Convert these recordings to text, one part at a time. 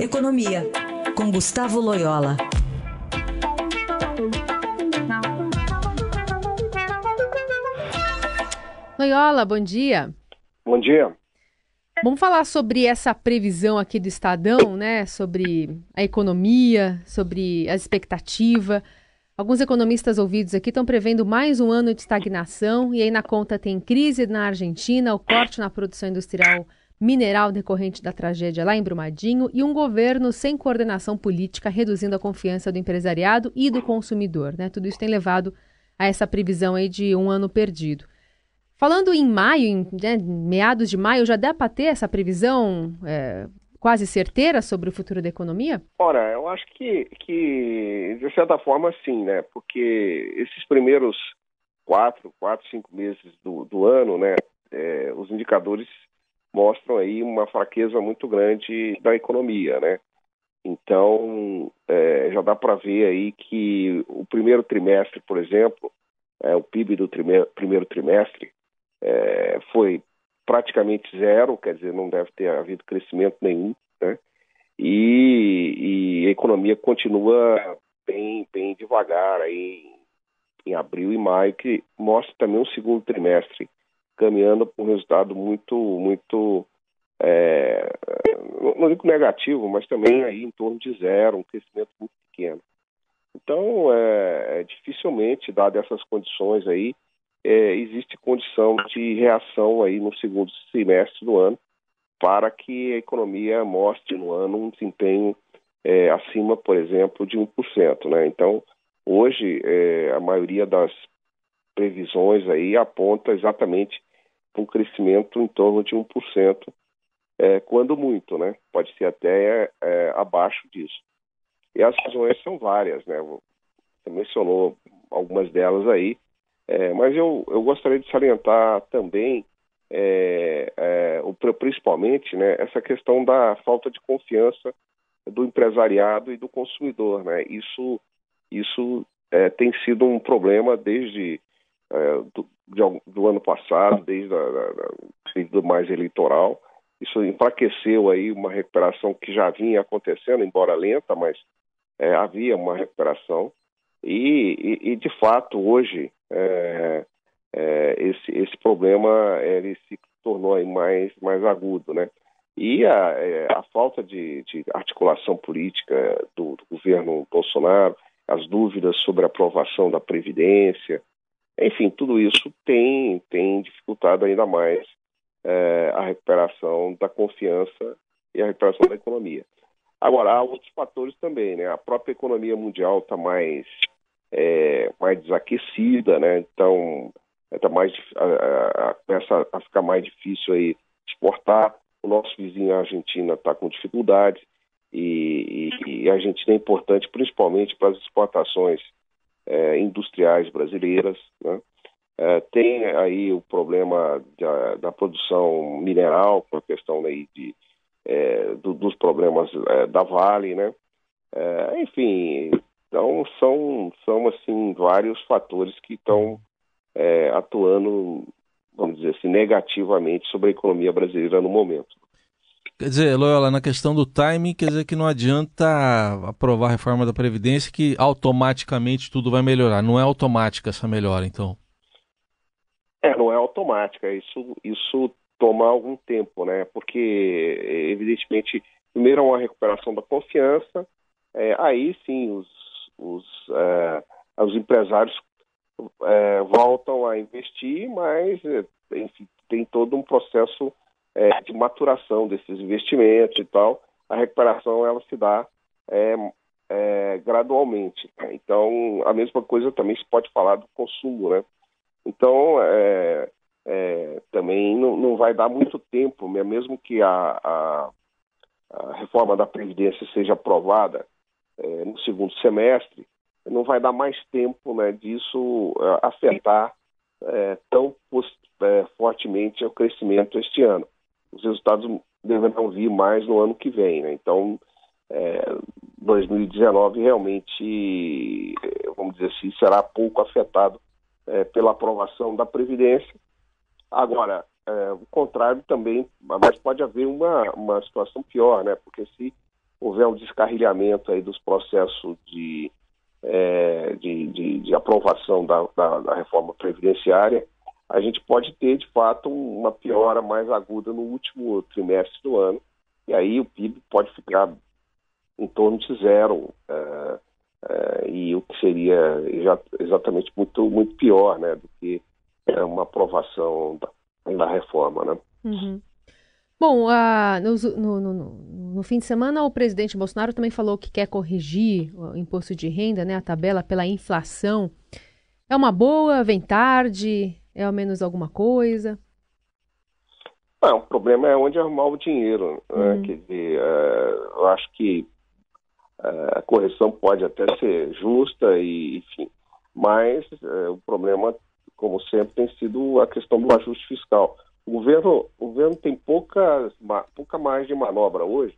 Economia, com Gustavo Loyola. Loyola, bom dia. Bom dia. Vamos falar sobre essa previsão aqui do Estadão, né? Sobre a economia, sobre a expectativa. Alguns economistas ouvidos aqui estão prevendo mais um ano de estagnação, e aí na conta tem crise na Argentina, o corte na produção industrial mineral decorrente da tragédia lá em Brumadinho e um governo sem coordenação política, reduzindo a confiança do empresariado e do consumidor. Né? Tudo isso tem levado a essa previsão aí de um ano perdido. Falando em maio, em né, meados de maio, já dá para ter essa previsão é, quase certeira sobre o futuro da economia? Ora, eu acho que, que de certa forma sim, né? Porque esses primeiros quatro, quatro, cinco meses do, do ano, né? É, os indicadores mostram aí uma fraqueza muito grande da economia, né? Então, é, já dá para ver aí que o primeiro trimestre, por exemplo, é, o PIB do primeiro trimestre é, foi praticamente zero, quer dizer, não deve ter havido crescimento nenhum, né? E, e a economia continua bem, bem devagar aí em, abril e maio, que mostra também um segundo trimestre caminhando para um resultado muito, muito é, não digo negativo, mas também aí em torno de zero, um crescimento muito pequeno. Então, é, é dificilmente, dadas essas condições aí, é, existe condição de reação aí no segundo semestre do ano para que a economia mostre no ano um desempenho é, acima, por exemplo, de 1%. Né? Então, hoje, é, a maioria das previsões aí aponta exatamente um crescimento em torno de 1%, é, quando muito, né? Pode ser até é, abaixo disso. E as razões são várias, né? Você mencionou algumas delas aí, é, mas eu, eu gostaria de salientar também, é, é, principalmente, né, essa questão da falta de confiança do empresariado e do consumidor. Né? Isso, isso é, tem sido um problema desde é, do, de, do, ano passado, desde o mais eleitoral. Isso enfraqueceu aí uma recuperação que já vinha acontecendo, embora lenta, mas é, havia uma recuperação. E, e, e, de fato, hoje, é, esse, esse problema ele se tornou mais, mais agudo, né? E a, a falta de, de, articulação política do, do, governo Bolsonaro, as dúvidas sobre a aprovação da Previdência, enfim, tudo isso tem, tem dificultado ainda mais é, a recuperação da confiança e a recuperação da economia. Agora, há outros fatores também, né? A própria economia mundial está mais é, mais desaquecida, né? Então está mais começa a ficar mais difícil aí exportar. O nosso vizinho a Argentina está com dificuldades e, e, e, a Argentina é importante principalmente para as exportações é, industriais brasileiras, né? É, tem aí o problema da, da, produção mineral, com a questão aí de, é, do, dos problemas da Vale, né? Enfim, então, são, são assim, vários fatores que estão atuando, vamos dizer assim, negativamente sobre a economia brasileira no momento. Quer dizer, Loyola, na questão do timing, quer dizer que não adianta aprovar a reforma da Previdência que automaticamente tudo vai melhorar. Não é automática essa melhora, então? É, não é automática. Isso, isso toma algum tempo, né? Porque, evidentemente, primeiro é uma recuperação da confiança, é, aí sim os os, é, os empresários é, voltam a investir, mas é, enfim, tem todo um processo é, de maturação desses investimentos e tal. A recuperação ela se dá é, é, gradualmente. Então, a mesma coisa também se pode falar do consumo, né? Então, também não, não, vai dar muito tempo, né? mesmo que a, a, a reforma da Previdência seja aprovada é, no segundo semestre, não vai dar mais tempo né, disso é, afetar é, tão é, fortemente o crescimento este ano. Os resultados deverão vir mais no ano que vem. Né? Então, 2019 realmente, vamos dizer assim, será pouco afetado pela aprovação da Previdência. Agora, o contrário também, mas pode haver uma, uma situação pior, né? porque se houver um descarrilhamento aí dos processos de, é, de, de, de, aprovação da, da, da, reforma previdenciária, a gente pode ter, de fato, uma piora mais aguda no último trimestre do ano, e aí o PIB pode ficar em torno de zero, é, é, e o que seria exatamente muito, muito pior né, do que uma aprovação da, da reforma. Né? Uhum. Bom, uh, no, no, no, no, fim de semana, o presidente Bolsonaro também falou que quer corrigir o imposto de renda, né, a tabela pela inflação. É uma boa? Vem tarde? É ao menos alguma coisa? Não, o problema é onde arrumar o dinheiro. Né? Uhum. Quer dizer, uh, eu acho que uh, a correção pode até ser justa, e, enfim, mas uh, o problema, como sempre, tem sido a questão do ajuste fiscal. O governo, o governo tem pouca, pouca margem de manobra hoje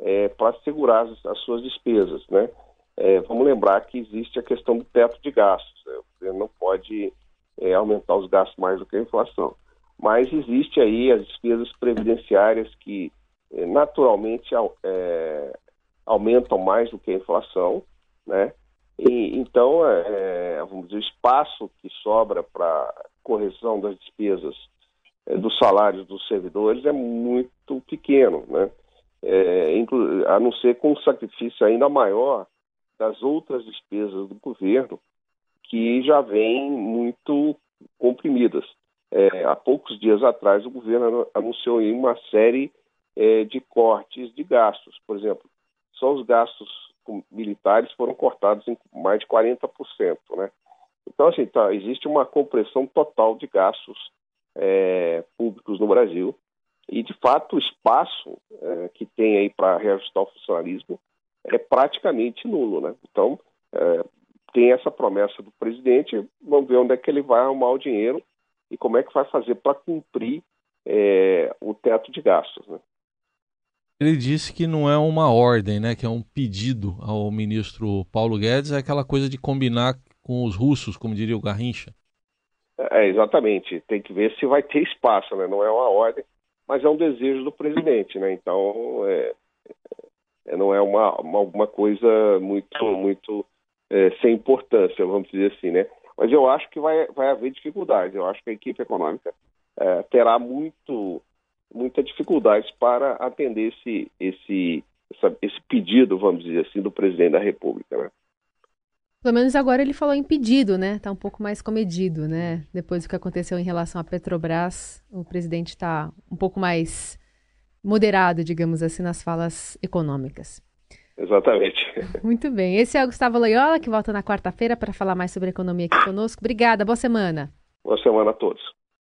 é, para segurar as, as, suas despesas. Né? É, vamos lembrar que existe a questão do teto de gastos. Né? O governo não pode é, aumentar os gastos mais do que a inflação. Mas existe aí as despesas previdenciárias que é, naturalmente é, aumentam mais do que a inflação, né? E, então, é, vamos dizer, o espaço que sobra para correção das despesas é, dos salários dos servidores é muito pequeno, né? É, a não ser com um sacrifício ainda maior das outras despesas do governo, que já vêm muito comprimidas. É, há poucos dias atrás, o governo anunciou uma série é, de cortes de gastos. Por exemplo, só os gastos militares foram cortados em mais de 40%. Né? Então, assim, tá, existe uma compressão total de gastos é, públicos no Brasil. E, de fato, o espaço é, que tem aí para reajustar o funcionalismo é praticamente nulo. Né? Então, é, tem essa promessa do presidente, vamos ver onde é que ele vai arrumar o dinheiro e como é que vai fazer para cumprir é, o teto de gastos. Né? Ele disse que não é uma ordem, né, que é um pedido ao ministro Paulo Guedes, é aquela coisa de combinar com os russos, como diria o Garrincha. É, exatamente. Tem que ver se vai ter espaço, né? Não é uma ordem, mas é um desejo do presidente, né? Então, é, é não é uma, uma, uma, coisa muito, muito é, sem importância, vamos dizer assim, né? Mas eu acho que vai, vai haver dificuldades. Eu acho que a equipe econômica é, terá muito, muita dificuldades para atender esse, esse, essa, esse pedido, vamos dizer assim, do presidente da República, né? Pelo menos agora ele falou impedido, né? Está um pouco mais comedido, né? Depois do que aconteceu em relação à Petrobras, o presidente está um pouco mais moderado, digamos assim, nas falas econômicas. Exatamente. Muito bem. Esse é o Gustavo Loyola, que volta na quarta-feira para falar mais sobre economia aqui conosco. Obrigada, boa semana. Boa semana a todos.